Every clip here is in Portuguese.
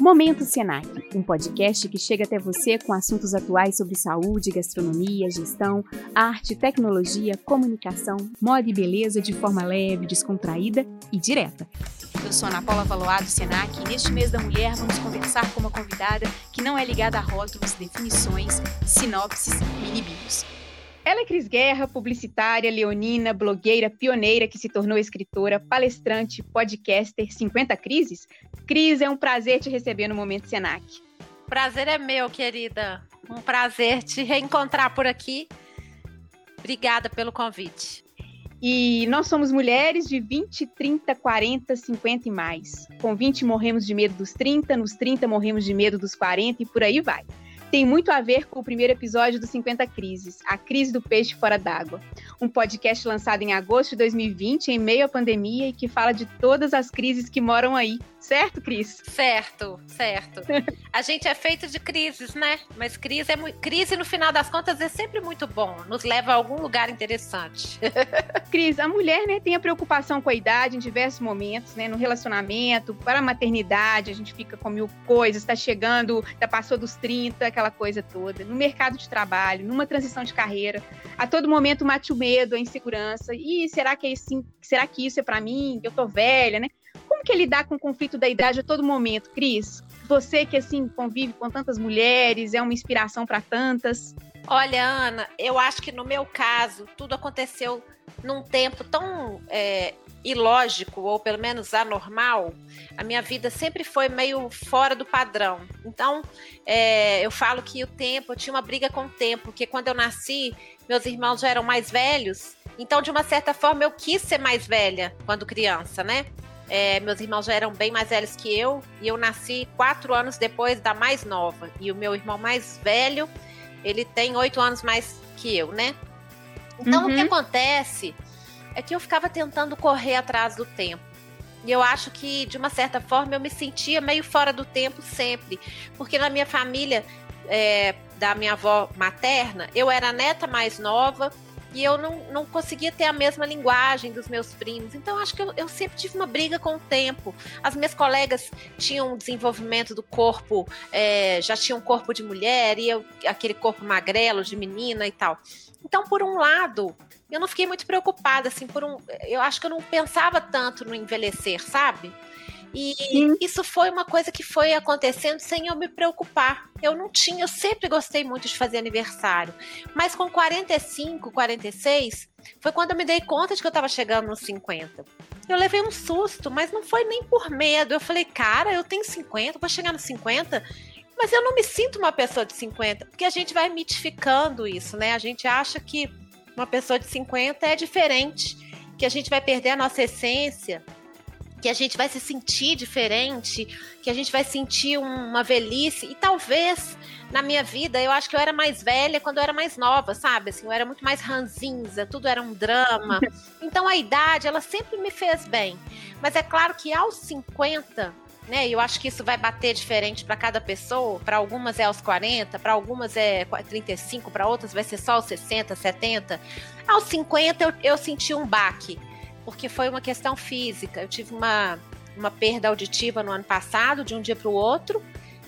Momento Senac, um podcast que chega até você com assuntos atuais sobre saúde, gastronomia, gestão, arte, tecnologia, comunicação, moda e beleza de forma leve, descontraída e direta. Eu sou Ana Paula Valoado Senac e neste mês da mulher vamos conversar com uma convidada que não é ligada a rótulos, definições, sinopses, mini-bios. Ela é Cris Guerra, publicitária, leonina, blogueira, pioneira que se tornou escritora, palestrante, podcaster, 50 crises? Cris, é um prazer te receber no Momento Senac. Prazer é meu, querida. Um prazer te reencontrar por aqui. Obrigada pelo convite. E nós somos mulheres de 20, 30, 40, 50 e mais. Com 20 morremos de medo dos 30, nos 30 morremos de medo dos 40 e por aí vai tem muito a ver com o primeiro episódio dos 50 Crises, a crise do peixe fora d'água. Um podcast lançado em agosto de 2020, em meio à pandemia, e que fala de todas as crises que moram aí. Certo, Cris? Certo, certo. A gente é feito de crises, né? Mas crise, é crise, no final das contas, é sempre muito bom. Nos leva a algum lugar interessante. Cris, a mulher né, tem a preocupação com a idade em diversos momentos, né? No relacionamento, para a maternidade, a gente fica com mil coisas, está chegando, já passou dos 30, aquela coisa toda. No mercado de trabalho, numa transição de carreira, a todo momento mate o medo, a insegurança. E será que é assim? Será que isso é para mim? Eu tô velha, né? Como que é lidar com o conflito da idade a todo momento, Cris? Você que assim convive com tantas mulheres, é uma inspiração para tantas. Olha, Ana, eu acho que no meu caso tudo aconteceu num tempo tão é, ilógico, ou pelo menos anormal, a minha vida sempre foi meio fora do padrão. Então, é, eu falo que o tempo, eu tinha uma briga com o tempo, porque quando eu nasci, meus irmãos já eram mais velhos, então, de uma certa forma, eu quis ser mais velha quando criança, né? É, meus irmãos já eram bem mais velhos que eu, e eu nasci quatro anos depois da mais nova. E o meu irmão mais velho, ele tem oito anos mais que eu, né? Então, uhum. o que uhum. acontece é que eu ficava tentando correr atrás do tempo. E eu acho que, de uma certa forma, eu me sentia meio fora do tempo sempre. Porque na minha família, é, da minha avó materna, eu era a neta mais nova e eu não, não conseguia ter a mesma linguagem dos meus primos. Então, acho que eu, eu, sempre tive uma briga com o tempo. As minhas colegas tinham um desenvolvimento do corpo, é, já tinham um corpo de mulher, e eu, aquele corpo magrelo de menina e tal. Então, por um lado, eu não fiquei muito preocupada, assim, por um. Eu acho que eu não pensava tanto no envelhecer, sabe? E Sim. isso foi uma coisa que foi acontecendo sem eu me preocupar. Eu não tinha, eu sempre gostei muito de fazer aniversário. Mas com 45, 46, foi quando eu me dei conta de que eu estava chegando nos 50. Eu levei um susto, mas não foi nem por medo. Eu falei, cara, eu tenho 50, vou chegar nos 50. Mas eu não me sinto uma pessoa de 50, porque a gente vai mitificando isso, né? A gente acha que uma pessoa de 50 é diferente, que a gente vai perder a nossa essência que a gente vai se sentir diferente, que a gente vai sentir uma velhice. E talvez na minha vida eu acho que eu era mais velha quando eu era mais nova, sabe? Assim, eu era muito mais ranzinza, tudo era um drama. Então a idade, ela sempre me fez bem. Mas é claro que aos 50, né? Eu acho que isso vai bater diferente para cada pessoa. Para algumas é aos 40, para algumas é 35, para outras vai ser só aos 60, 70. Aos 50 eu, eu senti um baque porque foi uma questão física. Eu tive uma, uma perda auditiva no ano passado, de um dia para o outro,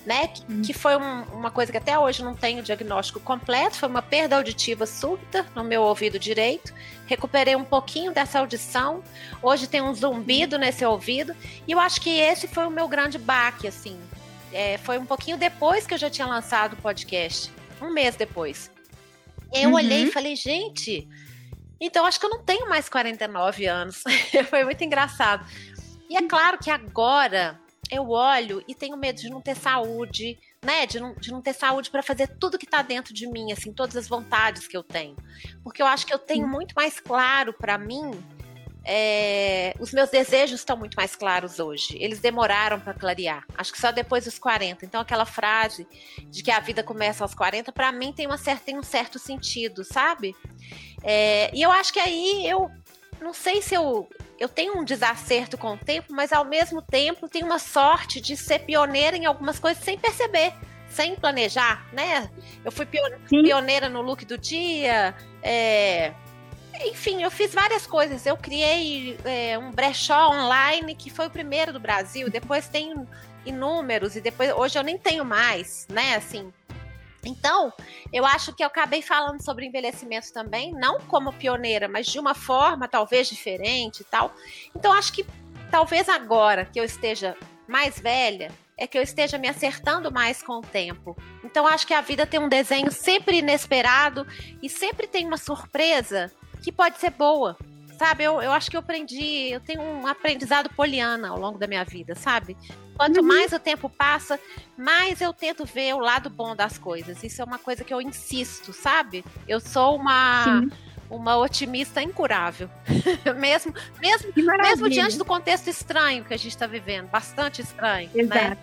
né? Que, hum. que foi um, uma coisa que até hoje não tenho diagnóstico completo. Foi uma perda auditiva súbita no meu ouvido direito. Recuperei um pouquinho dessa audição. Hoje tem um zumbido nesse ouvido. E eu acho que esse foi o meu grande baque, assim. É, foi um pouquinho depois que eu já tinha lançado o podcast. Um mês depois. Eu uhum. olhei e falei, gente, então, acho que eu não tenho mais 49 anos. Foi muito engraçado. E é claro que agora eu olho e tenho medo de não ter saúde, né? De não, de não ter saúde para fazer tudo que está dentro de mim, assim, todas as vontades que eu tenho. Porque eu acho que eu tenho muito mais claro para mim. É, os meus desejos estão muito mais claros hoje. Eles demoraram para clarear. Acho que só depois dos 40. Então, aquela frase de que a vida começa aos 40, para mim tem, uma certa, tem um certo sentido, sabe? É, e eu acho que aí eu não sei se eu, eu tenho um desacerto com o tempo, mas ao mesmo tempo tenho uma sorte de ser pioneira em algumas coisas sem perceber, sem planejar, né? Eu fui pioneira no look do dia, é, enfim, eu fiz várias coisas. Eu criei é, um brechó online que foi o primeiro do Brasil. Depois tem inúmeros e depois hoje eu nem tenho mais, né? Assim. Então, eu acho que eu acabei falando sobre envelhecimento também, não como pioneira, mas de uma forma talvez diferente e tal. Então, acho que talvez agora que eu esteja mais velha, é que eu esteja me acertando mais com o tempo. Então acho que a vida tem um desenho sempre inesperado e sempre tem uma surpresa que pode ser boa. Sabe, eu, eu acho que eu aprendi, eu tenho um aprendizado poliana ao longo da minha vida, sabe? Quanto uhum. mais o tempo passa, mais eu tento ver o lado bom das coisas. Isso é uma coisa que eu insisto, sabe? Eu sou uma. Sim uma otimista incurável. mesmo, mesmo, mesmo diante do contexto estranho que a gente está vivendo, bastante estranho. Né? Exato. Né?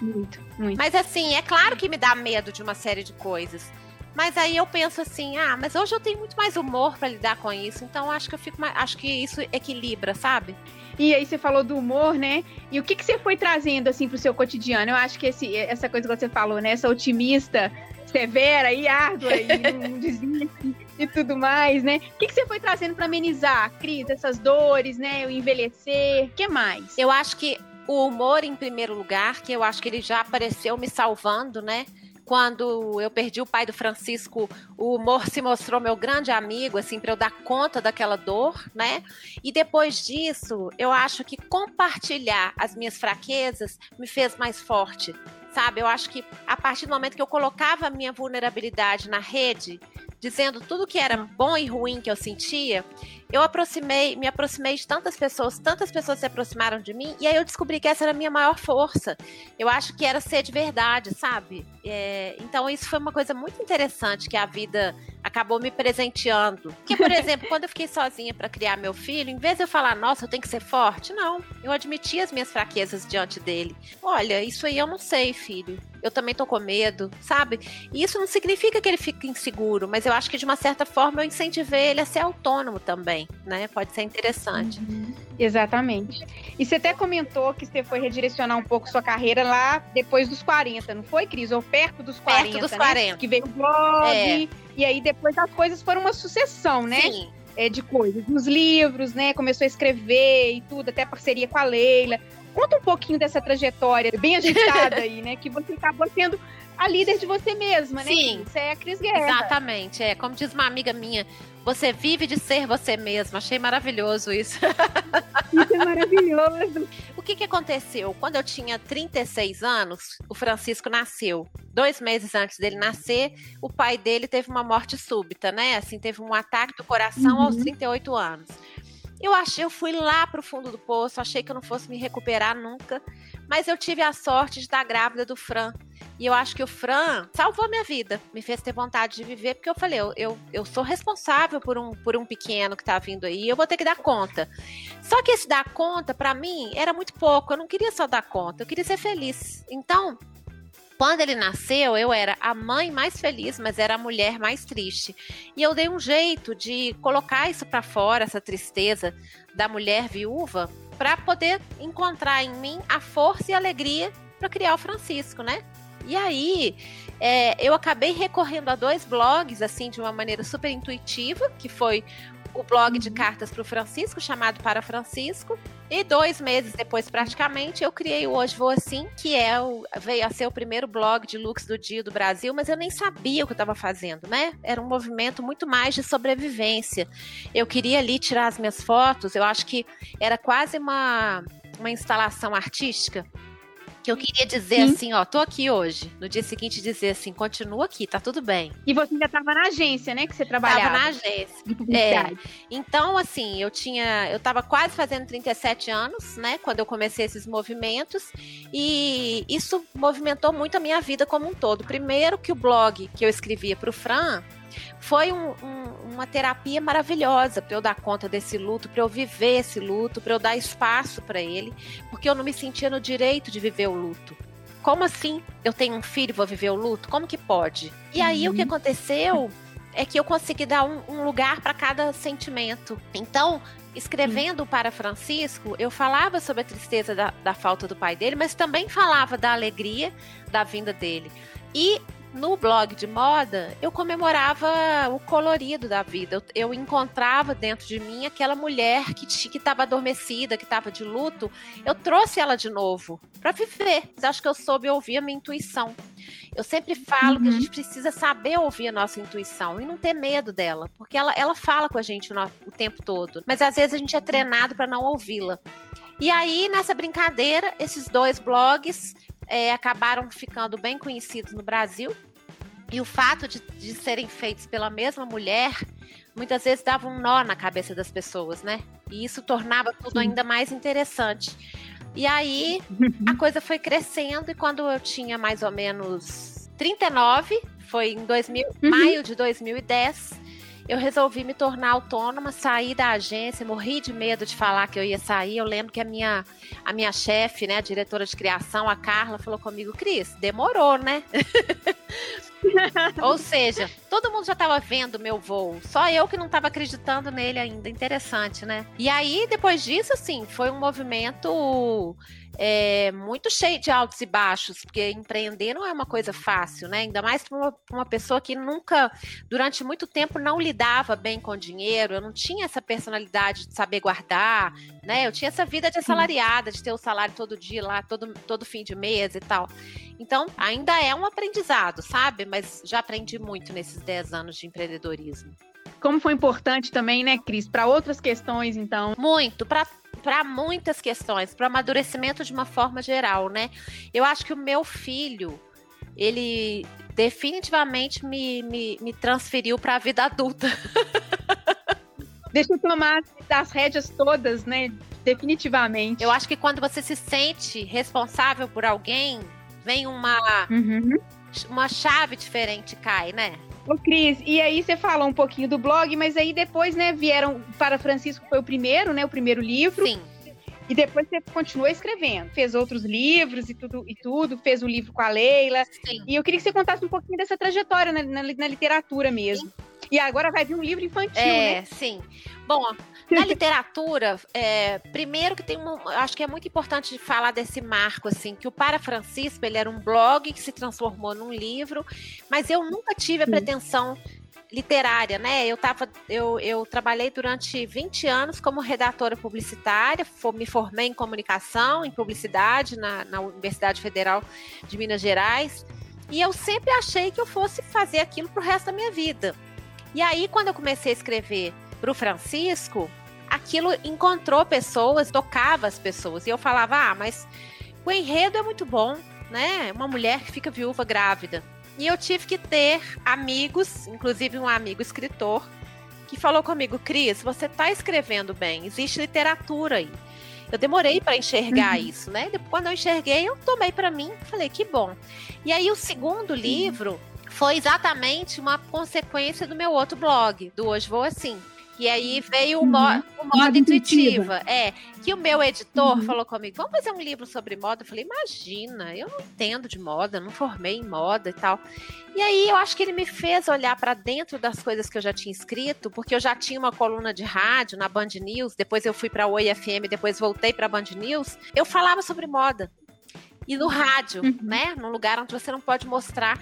Muito, muito. Mas assim, é claro que me dá medo de uma série de coisas. Mas aí eu penso assim, ah, mas hoje eu tenho muito mais humor para lidar com isso, então acho que eu fico mais, acho que isso equilibra, sabe? E aí você falou do humor, né? E o que, que você foi trazendo assim pro seu cotidiano? Eu acho que esse, essa coisa que você falou, né? Essa otimista severa e árdua e não desiste e tudo mais, né? O que, que você foi trazendo para amenizar, Cris, essas dores, né? O envelhecer, o que mais? Eu acho que o humor em primeiro lugar, que eu acho que ele já apareceu me salvando, né? Quando eu perdi o pai do Francisco, o humor se mostrou meu grande amigo, assim, para eu dar conta daquela dor, né? E depois disso, eu acho que compartilhar as minhas fraquezas me fez mais forte, sabe? Eu acho que a partir do momento que eu colocava a minha vulnerabilidade na rede, dizendo tudo que era bom e ruim que eu sentia, eu aproximei, me aproximei de tantas pessoas, tantas pessoas se aproximaram de mim, e aí eu descobri que essa era a minha maior força. Eu acho que era ser de verdade, sabe? É, então isso foi uma coisa muito interessante que a vida acabou me presenteando. Que, por exemplo, quando eu fiquei sozinha para criar meu filho, em vez de eu falar, nossa, eu tenho que ser forte, não. Eu admiti as minhas fraquezas diante dele. Olha, isso aí eu não sei, filho. Eu também tô com medo, sabe? E isso não significa que ele fique inseguro, mas eu acho que de uma certa forma eu incentivei ele a ser autônomo também, né? Pode ser interessante. Uhum. Exatamente. E você até comentou que você foi redirecionar um pouco sua carreira lá depois dos 40, não foi, Cris? Ou perto dos 40, perto dos né? 40. Que veio o blog, é. e aí depois as coisas foram uma sucessão, né? Sim. É, de coisas, nos livros, né? Começou a escrever e tudo, até parceria com a Leila. Conta um pouquinho dessa trajetória bem agitada aí, né? Que você acabou sendo a líder de você mesma, né? Sim. Você é a Cris Guerra. Exatamente. É, como diz uma amiga minha, você vive de ser você mesma. Achei maravilhoso isso. Isso é maravilhoso. o que, que aconteceu? Quando eu tinha 36 anos, o Francisco nasceu. Dois meses antes dele nascer, o pai dele teve uma morte súbita, né? Assim, teve um ataque do coração uhum. aos 38 anos. Eu achei, eu fui lá pro fundo do poço, achei que eu não fosse me recuperar nunca, mas eu tive a sorte de estar grávida do Fran. E eu acho que o Fran salvou minha vida, me fez ter vontade de viver, porque eu falei, eu, eu, eu sou responsável por um, por um pequeno que tá vindo aí, eu vou ter que dar conta. Só que esse dar conta, para mim, era muito pouco, eu não queria só dar conta, eu queria ser feliz. Então, quando ele nasceu, eu era a mãe mais feliz, mas era a mulher mais triste. E eu dei um jeito de colocar isso para fora, essa tristeza da mulher viúva, para poder encontrar em mim a força e a alegria para criar o Francisco, né? E aí, é, eu acabei recorrendo a dois blogs, assim, de uma maneira super intuitiva, que foi o blog de uhum. cartas para o Francisco, chamado Para Francisco. E dois meses depois, praticamente, eu criei o Hoje Vou Assim, que é o, veio a ser o primeiro blog de looks do dia do Brasil, mas eu nem sabia o que eu estava fazendo, né? Era um movimento muito mais de sobrevivência. Eu queria ali tirar as minhas fotos, eu acho que era quase uma, uma instalação artística que eu queria dizer Sim. assim, ó, tô aqui hoje. No dia seguinte dizer assim, continua aqui, tá tudo bem. E você ainda tava na agência, né, que você trabalhava? Tava na agência. É. Então, assim, eu tinha, eu tava quase fazendo 37 anos, né, quando eu comecei esses movimentos, e isso movimentou muito a minha vida como um todo. Primeiro que o blog que eu escrevia pro Fran foi um, um, uma terapia maravilhosa para eu dar conta desse luto, para eu viver esse luto, para eu dar espaço para ele, porque eu não me sentia no direito de viver o luto. Como assim? Eu tenho um filho vou viver o luto? Como que pode? E aí uhum. o que uhum. aconteceu é que eu consegui dar um, um lugar para cada sentimento. Então, escrevendo para Francisco, eu falava sobre a tristeza da, da falta do pai dele, mas também falava da alegria da vinda dele. E no blog de moda, eu comemorava o colorido da vida. Eu, eu encontrava dentro de mim aquela mulher que estava adormecida, que estava de luto. Eu trouxe ela de novo para viver. Acho que eu soube ouvir a minha intuição. Eu sempre falo uhum. que a uhum. gente precisa saber ouvir a nossa intuição e não ter medo dela, porque ela, ela fala com a gente o, o tempo todo. Mas às vezes a gente é treinado para não ouvi-la. E aí, nessa brincadeira, esses dois blogs é, acabaram ficando bem conhecidos no Brasil. E o fato de, de serem feitos pela mesma mulher muitas vezes dava um nó na cabeça das pessoas, né? E isso tornava tudo ainda mais interessante. E aí a coisa foi crescendo e quando eu tinha mais ou menos 39, foi em 2000, uhum. maio de 2010, eu resolvi me tornar autônoma, sair da agência, morri de medo de falar que eu ia sair. Eu lembro que a minha, a minha chefe, né, a diretora de criação, a Carla, falou comigo, Cris, demorou, né? Ou seja, todo mundo já estava vendo meu voo, só eu que não estava acreditando nele ainda. Interessante, né? E aí, depois disso, assim, foi um movimento é, muito cheio de altos e baixos, porque empreender não é uma coisa fácil, né? Ainda mais para uma, uma, pessoa que nunca, durante muito tempo, não lidava bem com dinheiro, eu não tinha essa personalidade de saber guardar, né? Eu tinha essa vida de assalariada, de ter o salário todo dia lá, todo, todo fim de mês e tal. Então, ainda é um aprendizado, sabe? Mas já aprendi muito nesses 10 anos de empreendedorismo. Como foi importante também, né, Cris, para outras questões, então? Muito, para para muitas questões, para amadurecimento de uma forma geral, né? Eu acho que o meu filho, ele definitivamente me, me, me transferiu para a vida adulta. Deixa eu tomar as rédeas todas, né? Definitivamente. Eu acho que quando você se sente responsável por alguém, vem uma, uhum. uma chave diferente, cai, né? Ô, Cris, e aí você falou um pouquinho do blog, mas aí depois, né, vieram para Francisco foi o primeiro, né, o primeiro livro. Sim. E depois você continuou escrevendo, fez outros livros e tudo, e tudo fez um livro com a Leila. Sim. E eu queria que você contasse um pouquinho dessa trajetória na, na, na literatura mesmo. Sim. E agora vai vir um livro infantil, é, né? Sim. Bom, na literatura, é, primeiro que tem um, acho que é muito importante falar desse marco assim, que o Para Francisco ele era um blog que se transformou num livro, mas eu nunca tive a pretensão literária, né? Eu tava, eu, eu trabalhei durante 20 anos como redatora publicitária, me formei em comunicação, em publicidade na, na Universidade Federal de Minas Gerais, e eu sempre achei que eu fosse fazer aquilo pro resto da minha vida. E aí, quando eu comecei a escrever pro Francisco, aquilo encontrou pessoas, tocava as pessoas. E eu falava, ah, mas o enredo é muito bom, né? Uma mulher que fica viúva grávida. E eu tive que ter amigos, inclusive um amigo escritor, que falou comigo, Cris, você está escrevendo bem, existe literatura aí. Eu demorei para enxergar uhum. isso, né? Depois, quando eu enxerguei, eu tomei para mim, falei que bom. E aí o segundo livro foi exatamente uma consequência do meu outro blog, do Hoje Vou Assim. E aí veio o, uhum. o modo intuitiva. É, que o meu editor uhum. falou comigo: vamos fazer um livro sobre moda. Eu falei: imagina, eu não entendo de moda, não formei em moda e tal. E aí eu acho que ele me fez olhar para dentro das coisas que eu já tinha escrito, porque eu já tinha uma coluna de rádio na Band News, depois eu fui para Oi FM, depois voltei para Band News. Eu falava sobre moda. E no rádio, uhum. né? Num lugar onde você não pode mostrar.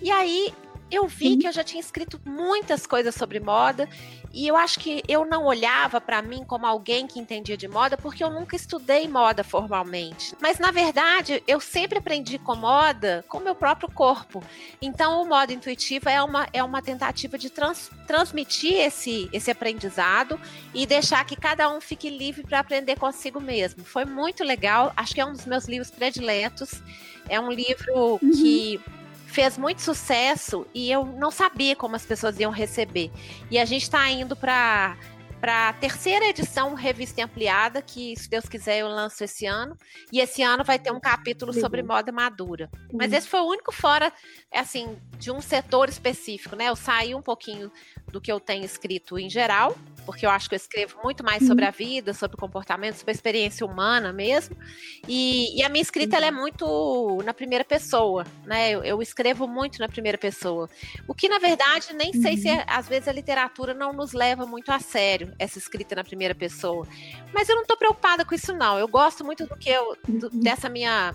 E aí eu vi Sim. que eu já tinha escrito muitas coisas sobre moda e eu acho que eu não olhava para mim como alguém que entendia de moda porque eu nunca estudei moda formalmente. Mas na verdade, eu sempre aprendi com moda com meu próprio corpo. Então, o modo intuitivo é uma, é uma tentativa de trans, transmitir esse, esse aprendizado e deixar que cada um fique livre para aprender consigo mesmo. Foi muito legal. Acho que é um dos meus livros prediletos. É um livro uhum. que fez muito sucesso e eu não sabia como as pessoas iam receber. E a gente está indo para para a terceira edição Revista Ampliada, que, se Deus quiser, eu lanço esse ano. E esse ano vai ter um capítulo sobre moda madura. Mas esse foi o único fora, assim, de um setor específico, né? Eu saí um pouquinho do que eu tenho escrito em geral porque eu acho que eu escrevo muito mais sobre uhum. a vida, sobre o comportamento, sobre a experiência humana mesmo. E, e a minha escrita ela é uhum. muito na primeira pessoa, né? Eu, eu, escrevo muito na primeira pessoa. O que, na verdade, nem uhum. sei se é, às vezes a literatura não nos leva muito a sério, essa escrita na primeira pessoa. Mas eu não estou preocupada com isso, não. Eu gosto muito do que eu, do, uhum. dessa minha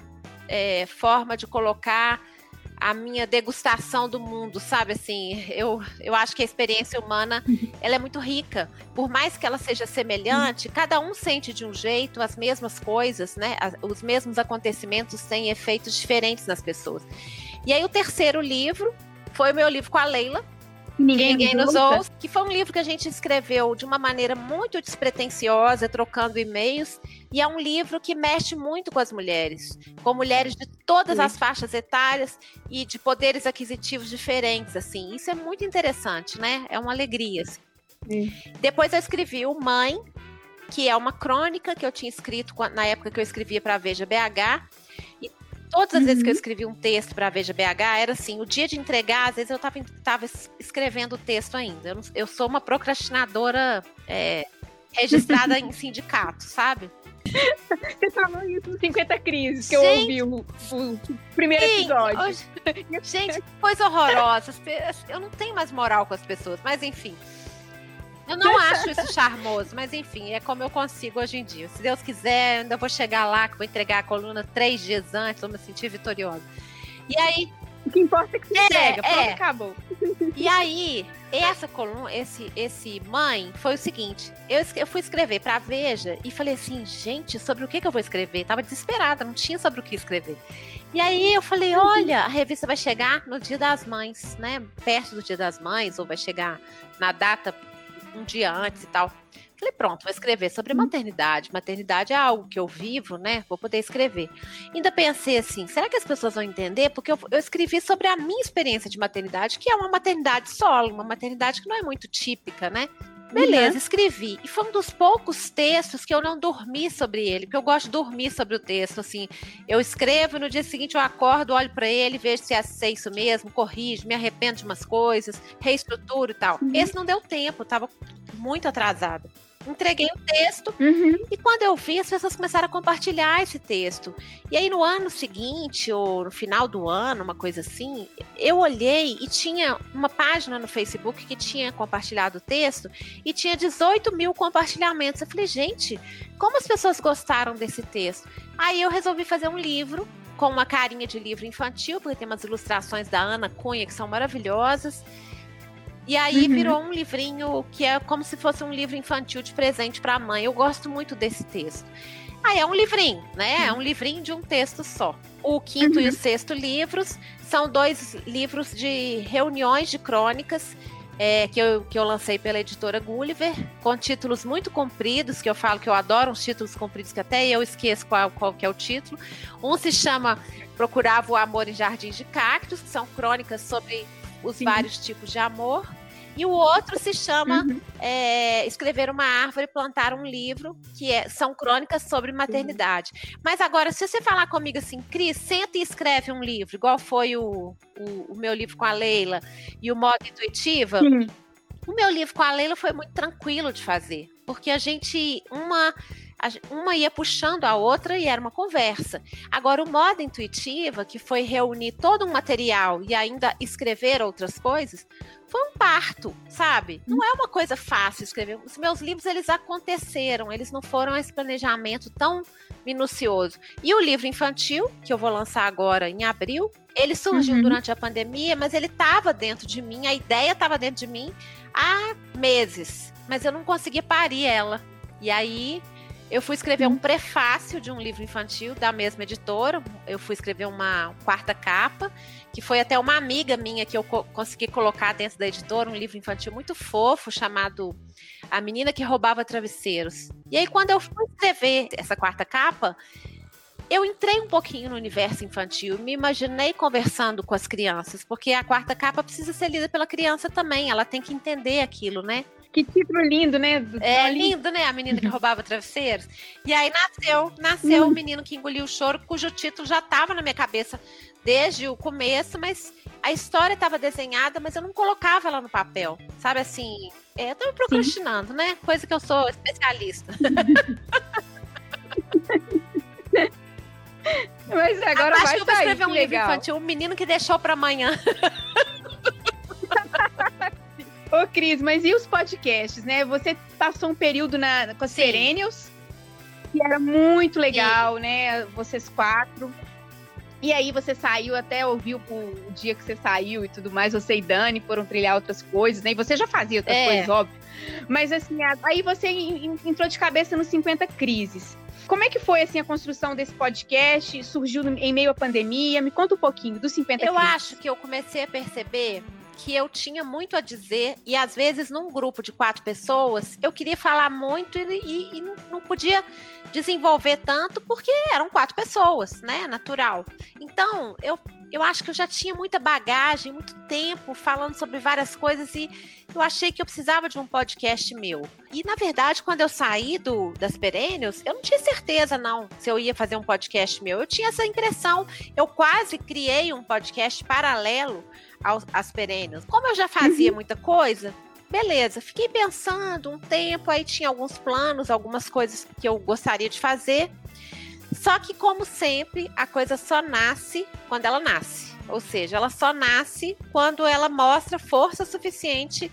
é, forma de colocar a minha degustação do mundo, sabe? Assim, eu, eu acho que a experiência humana ela é muito rica. Por mais que ela seja semelhante, cada um sente de um jeito as mesmas coisas, né? Os mesmos acontecimentos têm efeitos diferentes nas pessoas. E aí o terceiro livro foi o meu livro com a Leila, Ninguém, Ninguém nos ouve, que foi um livro que a gente escreveu de uma maneira muito despretensiosa, trocando e-mails, e é um livro que mexe muito com as mulheres, com mulheres de todas Sim. as faixas etárias e de poderes aquisitivos diferentes, assim. Isso é muito interessante, né? É uma alegria. Assim. Depois eu escrevi o Mãe, que é uma crônica que eu tinha escrito na época que eu escrevia para a Veja BH, e todas as uhum. vezes que eu uhum. escrevi um texto para a Veja BH, era assim, o dia de entregar, às vezes eu estava escrevendo o texto ainda. Eu, não, eu sou uma procrastinadora é, registrada em sindicato, sabe? Você falou isso no 50 Crises, que gente, eu ouvi o, o primeiro sim, episódio. Hoje, gente, coisa horrorosa. Eu não tenho mais moral com as pessoas, mas enfim. Eu não acho isso charmoso, mas enfim, é como eu consigo hoje em dia. Se Deus quiser, eu ainda vou chegar lá, que vou entregar a coluna três dias antes, vou me sentir vitoriosa. E aí. O que importa é que você é, entrega, pronto, é. acabou. E aí, essa coluna, esse, esse mãe, foi o seguinte: eu, eu fui escrever pra Veja e falei assim, gente, sobre o que, que eu vou escrever? Tava desesperada, não tinha sobre o que escrever. E aí eu falei, olha, a revista vai chegar no Dia das Mães, né? Perto do Dia das Mães, ou vai chegar na data um dia antes e tal. Falei, pronto, vou escrever sobre maternidade. Maternidade é algo que eu vivo, né? Vou poder escrever. Ainda pensei assim, será que as pessoas vão entender? Porque eu, eu escrevi sobre a minha experiência de maternidade, que é uma maternidade solo, uma maternidade que não é muito típica, né? Beleza, uhum. escrevi. E foi um dos poucos textos que eu não dormi sobre ele, porque eu gosto de dormir sobre o texto. Assim, eu escrevo e no dia seguinte eu acordo, olho para ele, vejo se é isso mesmo, corrijo, me arrependo de umas coisas, reestruturo e tal. Uhum. Esse não deu tempo, estava muito atrasado entreguei o texto uhum. e quando eu vi, as pessoas começaram a compartilhar esse texto. E aí no ano seguinte, ou no final do ano, uma coisa assim, eu olhei e tinha uma página no Facebook que tinha compartilhado o texto e tinha 18 mil compartilhamentos. Eu falei, gente, como as pessoas gostaram desse texto? Aí eu resolvi fazer um livro com uma carinha de livro infantil, porque tem umas ilustrações da Ana Cunha que são maravilhosas. E aí uhum. virou um livrinho que é como se fosse um livro infantil de presente para a mãe. Eu gosto muito desse texto. Aí é um livrinho, né? É um livrinho de um texto só. O quinto uhum. e o uhum. sexto livros são dois livros de reuniões de crônicas é, que, eu, que eu lancei pela editora Gulliver, com títulos muito compridos, que eu falo que eu adoro uns títulos compridos que até eu esqueço qual, qual que é o título. Um se chama Procurava o Amor em Jardins de Cactos, que são crônicas sobre os Sim. vários tipos de amor. E o outro se chama uhum. é, Escrever uma Árvore, Plantar um Livro, que é, são crônicas sobre maternidade. Uhum. Mas agora, se você falar comigo assim, Cris, senta e escreve um livro, igual foi o, o, o meu livro com a Leila e o Modo Intuitiva, uhum. o meu livro com a Leila foi muito tranquilo de fazer. Porque a gente, uma uma ia puxando a outra e era uma conversa. Agora, o modo intuitiva, que foi reunir todo um material e ainda escrever outras coisas, foi um parto, sabe? Não é uma coisa fácil escrever. Os meus livros, eles aconteceram, eles não foram esse planejamento tão minucioso. E o livro infantil, que eu vou lançar agora em abril, ele surgiu uhum. durante a pandemia, mas ele estava dentro de mim, a ideia estava dentro de mim há meses, mas eu não conseguia parir ela. E aí eu fui escrever um prefácio de um livro infantil da mesma editora. Eu fui escrever uma quarta capa, que foi até uma amiga minha que eu co consegui colocar dentro da editora, um livro infantil muito fofo chamado A Menina que Roubava Travesseiros. E aí, quando eu fui escrever essa quarta capa, eu entrei um pouquinho no universo infantil, me imaginei conversando com as crianças, porque a quarta capa precisa ser lida pela criança também, ela tem que entender aquilo, né? Que título lindo, né? É lindo, né? A menina que roubava travesseiros. E aí nasceu, nasceu o um menino que engoliu o choro, cujo título já estava na minha cabeça desde o começo, mas a história estava desenhada, mas eu não colocava ela no papel. Sabe assim? É, eu tava procrastinando, Sim. né? Coisa que eu sou especialista. mas agora vai que eu vou escrever um livro infantil, um menino que deixou para amanhã. Ô, Cris, mas e os podcasts, né? Você passou um período na, com a Serenius, que era muito legal, Sim. né? Vocês quatro. E aí você saiu, até ouviu o dia que você saiu e tudo mais, você e Dani foram trilhar outras coisas, né? E você já fazia outras é. coisas, óbvio. Mas assim, aí você entrou de cabeça nos 50 crises. Como é que foi assim a construção desse podcast? Surgiu em meio à pandemia? Me conta um pouquinho dos 50 Eu crises. acho que eu comecei a perceber que eu tinha muito a dizer e às vezes num grupo de quatro pessoas eu queria falar muito e, e, e não podia desenvolver tanto porque eram quatro pessoas, né? Natural. Então eu eu acho que eu já tinha muita bagagem, muito tempo falando sobre várias coisas e eu achei que eu precisava de um podcast meu. E na verdade, quando eu saí do das Perennials, eu não tinha certeza não se eu ia fazer um podcast meu. Eu tinha essa impressão. Eu quase criei um podcast paralelo aos, às Perennials. Como eu já fazia uhum. muita coisa, beleza, fiquei pensando um tempo, aí tinha alguns planos, algumas coisas que eu gostaria de fazer. Só que, como sempre, a coisa só nasce quando ela nasce. Ou seja, ela só nasce quando ela mostra força suficiente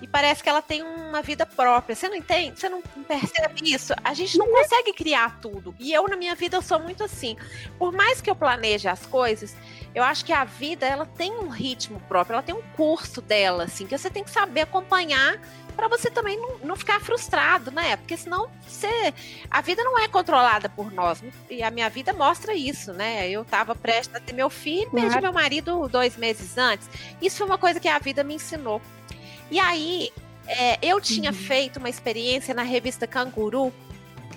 e parece que ela tem uma vida própria. Você não entende? Você não percebe isso? A gente não consegue criar tudo. E eu, na minha vida, eu sou muito assim. Por mais que eu planeje as coisas, eu acho que a vida, ela tem um ritmo próprio, ela tem um curso dela, assim, que você tem que saber acompanhar para você também não, não ficar frustrado, né? Porque senão você. A vida não é controlada por nós. E a minha vida mostra isso, né? Eu estava prestes a ter meu filho, claro. perdi meu marido dois meses antes. Isso foi uma coisa que a vida me ensinou. E aí, é, eu tinha uhum. feito uma experiência na revista Canguru,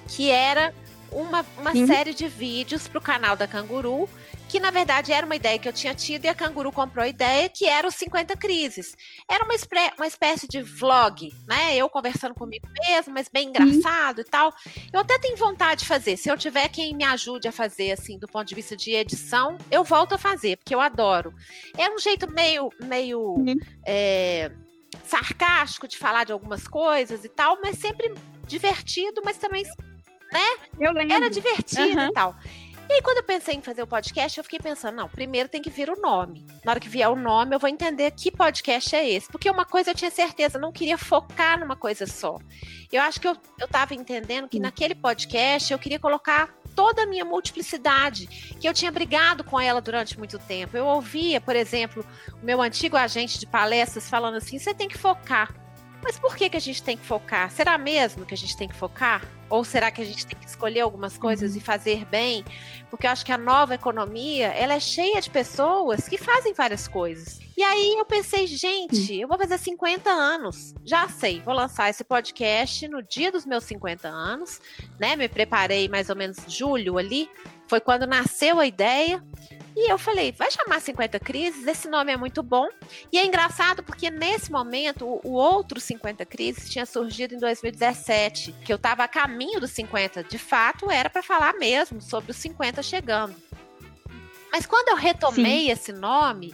que era uma, uma uhum. série de vídeos para o canal da Canguru que na verdade era uma ideia que eu tinha tido e a Canguru comprou a ideia, que era os 50 crises. Era uma, uma espécie de vlog, né? Eu conversando comigo mesmo, mas bem engraçado uhum. e tal. Eu até tenho vontade de fazer. Se eu tiver quem me ajude a fazer, assim, do ponto de vista de edição, eu volto a fazer, porque eu adoro. É um jeito meio, meio uhum. é, sarcástico de falar de algumas coisas e tal, mas sempre divertido, mas também, né? Era divertido uhum. e tal. E aí, quando eu pensei em fazer o podcast, eu fiquei pensando, não, primeiro tem que vir o nome. Na hora que vier o nome, eu vou entender que podcast é esse. Porque uma coisa eu tinha certeza, eu não queria focar numa coisa só. Eu acho que eu, eu tava entendendo que naquele podcast eu queria colocar toda a minha multiplicidade, que eu tinha brigado com ela durante muito tempo. Eu ouvia, por exemplo, o meu antigo agente de palestras falando assim: você tem que focar. Mas por que, que a gente tem que focar? Será mesmo que a gente tem que focar? Ou será que a gente tem que escolher algumas coisas uhum. e fazer bem? Porque eu acho que a nova economia, ela é cheia de pessoas que fazem várias coisas. E aí eu pensei, gente, eu vou fazer 50 anos. Já sei, vou lançar esse podcast no dia dos meus 50 anos, né? Me preparei mais ou menos julho ali. Foi quando nasceu a ideia. E eu falei, vai chamar 50 Crises, esse nome é muito bom. E é engraçado porque nesse momento o, o outro 50 Crises tinha surgido em 2017, que eu estava a caminho dos 50. De fato, era para falar mesmo sobre os 50 chegando. Mas quando eu retomei Sim. esse nome,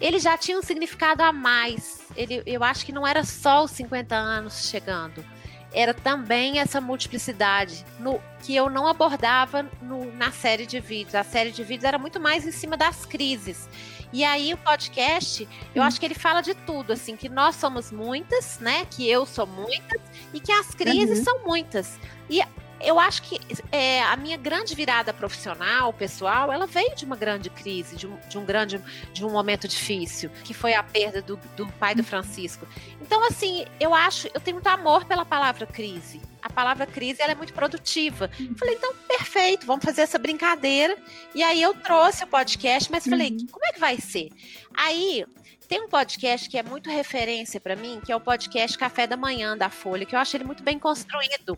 ele já tinha um significado a mais. Ele, eu acho que não era só os 50 anos chegando era também essa multiplicidade no que eu não abordava no, na série de vídeos. A série de vídeos era muito mais em cima das crises. E aí o podcast, eu hum. acho que ele fala de tudo, assim, que nós somos muitas, né? Que eu sou muitas e que as crises uhum. são muitas. E eu acho que é, a minha grande virada profissional, pessoal, ela veio de uma grande crise, de um, de um grande, de um momento difícil, que foi a perda do, do pai do Francisco. Então, assim, eu acho, eu tenho muito amor pela palavra crise. A palavra crise ela é muito produtiva. Uhum. Falei, então, perfeito, vamos fazer essa brincadeira. E aí eu trouxe o podcast, mas falei, uhum. como é que vai ser? Aí tem um podcast que é muito referência para mim, que é o podcast Café da Manhã da Folha, que eu acho ele muito bem construído.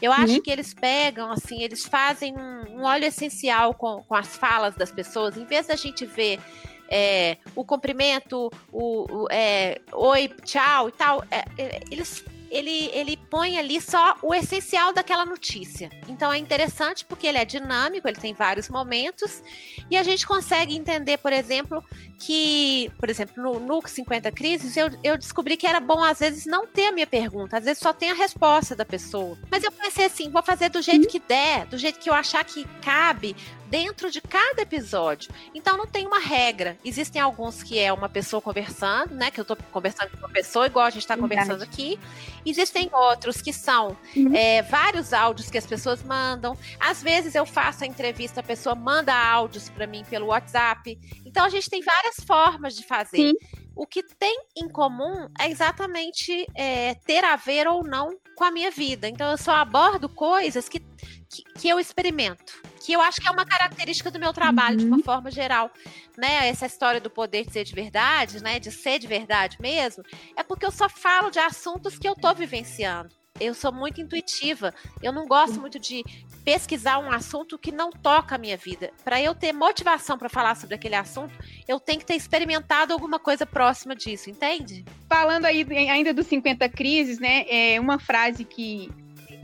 Eu acho uhum. que eles pegam, assim, eles fazem um, um óleo essencial com, com as falas das pessoas, em vez da gente ver é, o cumprimento, o, o é, oi, tchau e tal, é, é eles ele, ele põe ali só o essencial daquela notícia. Então é interessante porque ele é dinâmico, ele tem vários momentos, e a gente consegue entender, por exemplo, que, por exemplo, no NUC 50 Crises, eu, eu descobri que era bom, às vezes, não ter a minha pergunta, às vezes só tem a resposta da pessoa. Mas eu pensei assim, vou fazer do jeito que der, do jeito que eu achar que cabe, dentro de cada episódio. Então não tem uma regra. Existem alguns que é uma pessoa conversando, né? Que eu estou conversando com uma pessoa, igual a gente está conversando aqui. Existem outros que são uhum. é, vários áudios que as pessoas mandam. Às vezes eu faço a entrevista, a pessoa manda áudios para mim pelo WhatsApp. Então a gente tem várias formas de fazer. Sim. O que tem em comum é exatamente é, ter a ver ou não com a minha vida. Então eu só abordo coisas que, que, que eu experimento que eu acho que é uma característica do meu trabalho, uhum. de uma uhum. forma geral, né? Essa história do poder de ser de verdade, né? De ser de verdade mesmo, é porque eu só falo de assuntos que eu tô vivenciando. Eu sou muito intuitiva. Eu não gosto muito de pesquisar um assunto que não toca a minha vida. Para eu ter motivação para falar sobre aquele assunto, eu tenho que ter experimentado alguma coisa próxima disso, entende? Falando aí ainda dos 50 crises, né? É uma frase que,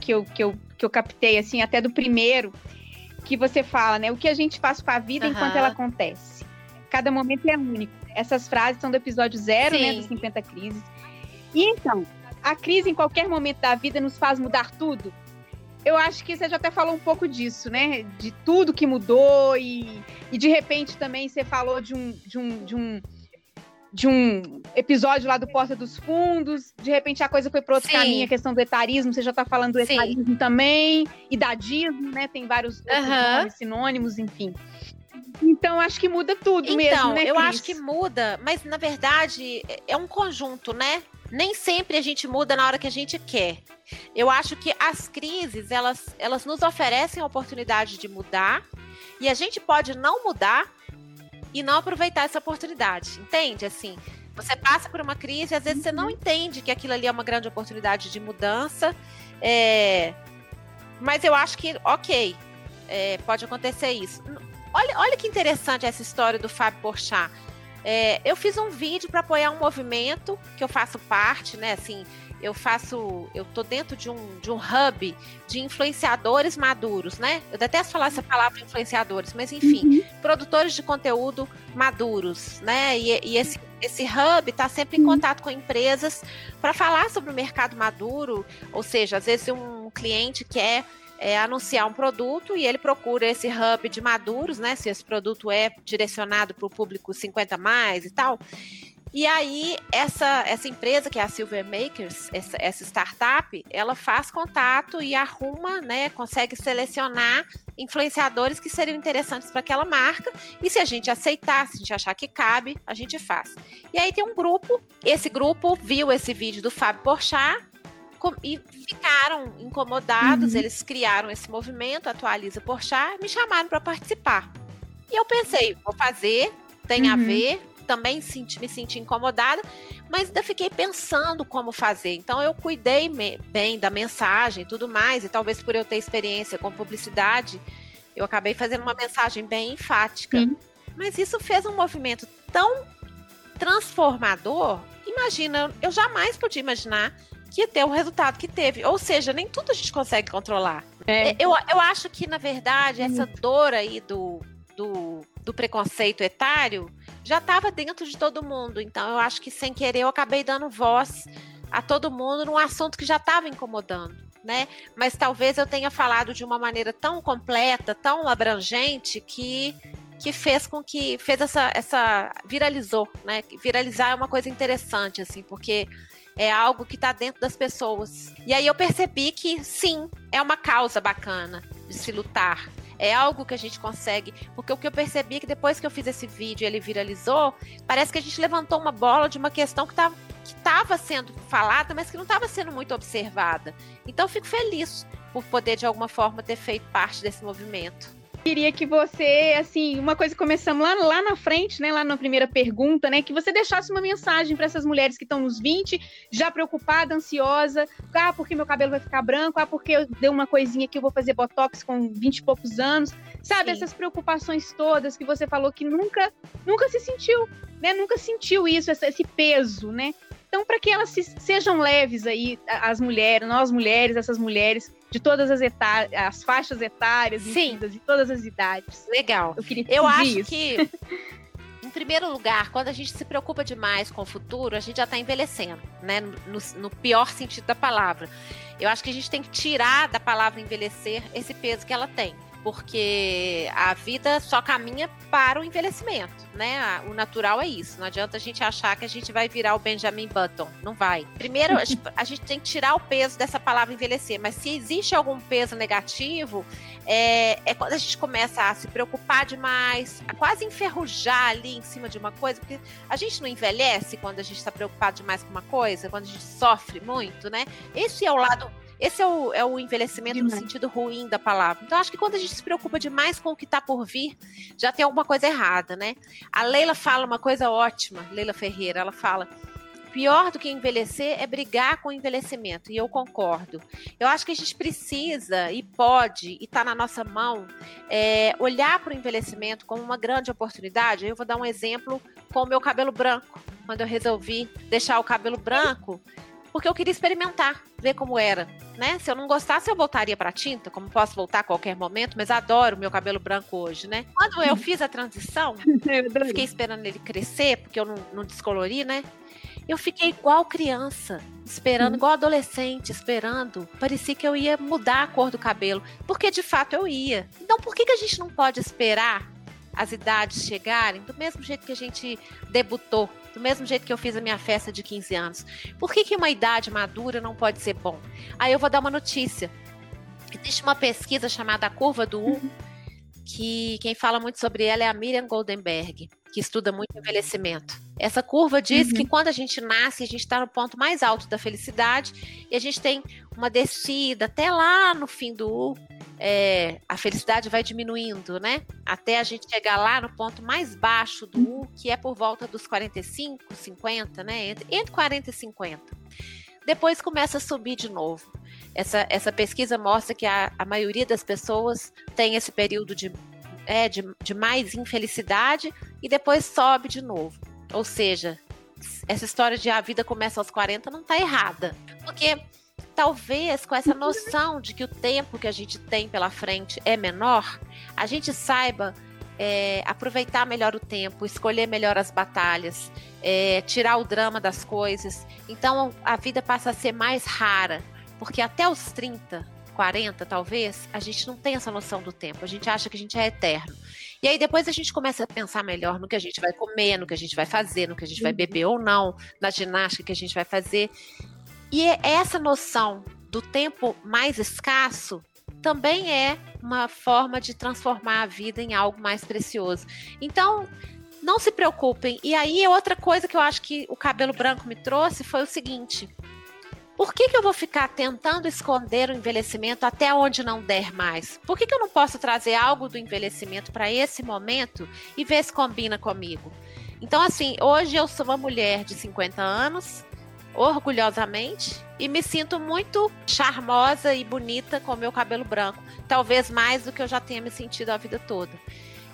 que, eu, que, eu, que eu captei, assim, até do primeiro, que você fala, né? O que a gente faz com a vida uhum. enquanto ela acontece. Cada momento é único. Essas frases são do episódio zero, né? Dos 50 crises. E então, a crise em qualquer momento da vida nos faz mudar tudo? Eu acho que você já até falou um pouco disso, né? De tudo que mudou e, e de repente também você falou de um, de um, de um de um episódio lá do Porta dos Fundos, de repente a coisa foi para outro Sim. caminho, a questão do etarismo, você já está falando do etarismo Sim. também, idadismo, né? Tem vários uhum. sinônimos, enfim. Então, acho que muda tudo então, mesmo, né, eu acho que muda, mas na verdade é um conjunto, né? Nem sempre a gente muda na hora que a gente quer. Eu acho que as crises, elas, elas nos oferecem a oportunidade de mudar, e a gente pode não mudar e não aproveitar essa oportunidade, entende? Assim, você passa por uma crise, às vezes você não uhum. entende que aquilo ali é uma grande oportunidade de mudança, é... mas eu acho que, ok, é, pode acontecer isso. Olha, olha que interessante essa história do Fábio Porchat. É, eu fiz um vídeo para apoiar um movimento que eu faço parte, né? Assim, eu faço, eu tô dentro de um, de um hub de influenciadores maduros, né? Eu detesto falar essa palavra influenciadores, mas enfim, uhum. produtores de conteúdo maduros, né? E, e esse, esse hub está sempre em contato com empresas para falar sobre o mercado maduro, ou seja, às vezes um cliente quer é, anunciar um produto e ele procura esse hub de maduros, né? Se esse produto é direcionado para o público 50 mais e tal. E aí, essa, essa empresa, que é a Silver Makers, essa, essa startup, ela faz contato e arruma, né? Consegue selecionar influenciadores que seriam interessantes para aquela marca. E se a gente aceitar, se a gente achar que cabe, a gente faz. E aí tem um grupo, esse grupo viu esse vídeo do Fábio Porchat e ficaram incomodados, uhum. eles criaram esse movimento, Atualiza Porchat, me chamaram para participar. E eu pensei, vou fazer, tem uhum. a ver, também senti, me senti incomodada, mas ainda fiquei pensando como fazer. Então eu cuidei bem da mensagem e tudo mais, e talvez por eu ter experiência com publicidade, eu acabei fazendo uma mensagem bem enfática. Sim. Mas isso fez um movimento tão transformador. Imagina, eu jamais podia imaginar que ia ter o resultado que teve. Ou seja, nem tudo a gente consegue controlar. É. Eu, eu acho que, na verdade, essa dor aí do, do, do preconceito etário já estava dentro de todo mundo. Então, eu acho que sem querer eu acabei dando voz a todo mundo num assunto que já estava incomodando. Né? Mas talvez eu tenha falado de uma maneira tão completa, tão abrangente que que fez com que fez essa essa viralizou, né? Viralizar é uma coisa interessante assim, porque é algo que está dentro das pessoas. E aí eu percebi que sim, é uma causa bacana de se lutar é algo que a gente consegue. Porque o que eu percebi é que depois que eu fiz esse vídeo ele viralizou, parece que a gente levantou uma bola de uma questão que estava que estava sendo falada, mas que não estava sendo muito observada. Então, fico feliz por poder, de alguma forma, ter feito parte desse movimento queria que você, assim, uma coisa começamos lá, lá na frente, né, lá na primeira pergunta, né, que você deixasse uma mensagem para essas mulheres que estão nos 20, já preocupada, ansiosa, ah, porque meu cabelo vai ficar branco, ah, porque eu dei uma coisinha que eu vou fazer botox com 20 e poucos anos, sabe, Sim. essas preocupações todas que você falou que nunca, nunca se sentiu, né, nunca sentiu isso, esse peso, né? Então, para que elas se, sejam leves aí, as mulheres, nós mulheres, essas mulheres, de todas as, as faixas etárias, Sim. de todas as idades. Legal. Eu, queria Eu acho isso. que, em primeiro lugar, quando a gente se preocupa demais com o futuro, a gente já está envelhecendo, né? No, no, pior sentido da palavra. Eu acho que a gente tem que tirar da palavra envelhecer esse peso que ela tem. Porque a vida só caminha para o envelhecimento, né? O natural é isso. Não adianta a gente achar que a gente vai virar o Benjamin Button. Não vai. Primeiro, a gente tem que tirar o peso dessa palavra envelhecer, mas se existe algum peso negativo, é, é quando a gente começa a se preocupar demais, a quase enferrujar ali em cima de uma coisa, porque a gente não envelhece quando a gente está preocupado demais com uma coisa, quando a gente sofre muito, né? Esse é o lado esse é o, é o envelhecimento demais. no sentido ruim da palavra. Então, acho que quando a gente se preocupa demais com o que está por vir, já tem alguma coisa errada, né? A Leila fala uma coisa ótima, Leila Ferreira, ela fala. Pior do que envelhecer é brigar com o envelhecimento, e eu concordo. Eu acho que a gente precisa e pode, e está na nossa mão, é, olhar para o envelhecimento como uma grande oportunidade. Eu vou dar um exemplo com o meu cabelo branco. Quando eu resolvi deixar o cabelo branco, porque eu queria experimentar, ver como era, né? Se eu não gostasse, eu voltaria para tinta, como posso voltar a qualquer momento, mas adoro meu cabelo branco hoje, né? Quando eu fiz a transição, eu fiquei esperando ele crescer, porque eu não, não descolori, né? Eu fiquei igual criança, esperando, uhum. igual adolescente, esperando. Parecia que eu ia mudar a cor do cabelo, porque de fato eu ia. Então, por que, que a gente não pode esperar as idades chegarem do mesmo jeito que a gente debutou? Do mesmo jeito que eu fiz a minha festa de 15 anos. Por que, que uma idade madura não pode ser bom? Aí eu vou dar uma notícia. Existe uma pesquisa chamada a Curva do U, que quem fala muito sobre ela é a Miriam Goldenberg, que estuda muito envelhecimento. Essa curva diz uhum. que quando a gente nasce, a gente está no ponto mais alto da felicidade e a gente tem uma descida até lá no fim do U, é, a felicidade vai diminuindo, né? Até a gente chegar lá no ponto mais baixo do U, que é por volta dos 45, 50, né? Entre, entre 40 e 50. Depois começa a subir de novo. Essa, essa pesquisa mostra que a, a maioria das pessoas tem esse período de, é, de, de mais infelicidade e depois sobe de novo. Ou seja, essa história de a vida começa aos 40 não está errada. Porque talvez com essa noção de que o tempo que a gente tem pela frente é menor, a gente saiba é, aproveitar melhor o tempo, escolher melhor as batalhas, é, tirar o drama das coisas. Então a vida passa a ser mais rara, porque até os 30, 40 talvez, a gente não tem essa noção do tempo, a gente acha que a gente é eterno. E aí depois a gente começa a pensar melhor no que a gente vai comer, no que a gente vai fazer, no que a gente vai uhum. beber ou não, na ginástica que a gente vai fazer. E é essa noção do tempo mais escasso também é uma forma de transformar a vida em algo mais precioso. Então, não se preocupem. E aí, outra coisa que eu acho que o cabelo branco me trouxe foi o seguinte: por que, que eu vou ficar tentando esconder o envelhecimento até onde não der mais? Por que, que eu não posso trazer algo do envelhecimento para esse momento e ver se combina comigo? Então, assim, hoje eu sou uma mulher de 50 anos, orgulhosamente e me sinto muito charmosa e bonita com meu cabelo branco, talvez mais do que eu já tenha me sentido a vida toda.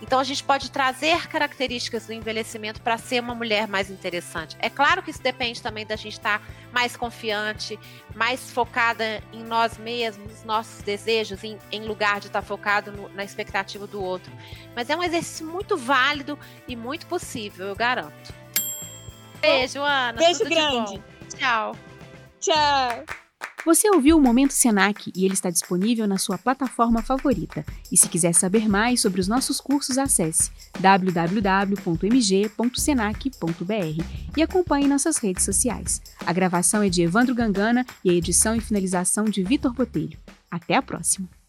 Então a gente pode trazer características do envelhecimento para ser uma mulher mais interessante. É claro que isso depende também da gente estar mais confiante, mais focada em nós mesmos, nos nossos desejos, em, em lugar de estar focado no, na expectativa do outro. Mas é um exercício muito válido e muito possível, eu garanto. Beijo, Ana. Beijo grande. Tchau. Tchau. Você ouviu o Momento Senac e ele está disponível na sua plataforma favorita. E se quiser saber mais sobre os nossos cursos, acesse www.mg.senac.br e acompanhe nossas redes sociais. A gravação é de Evandro Gangana e a edição e finalização de Vitor Botelho. Até a próxima!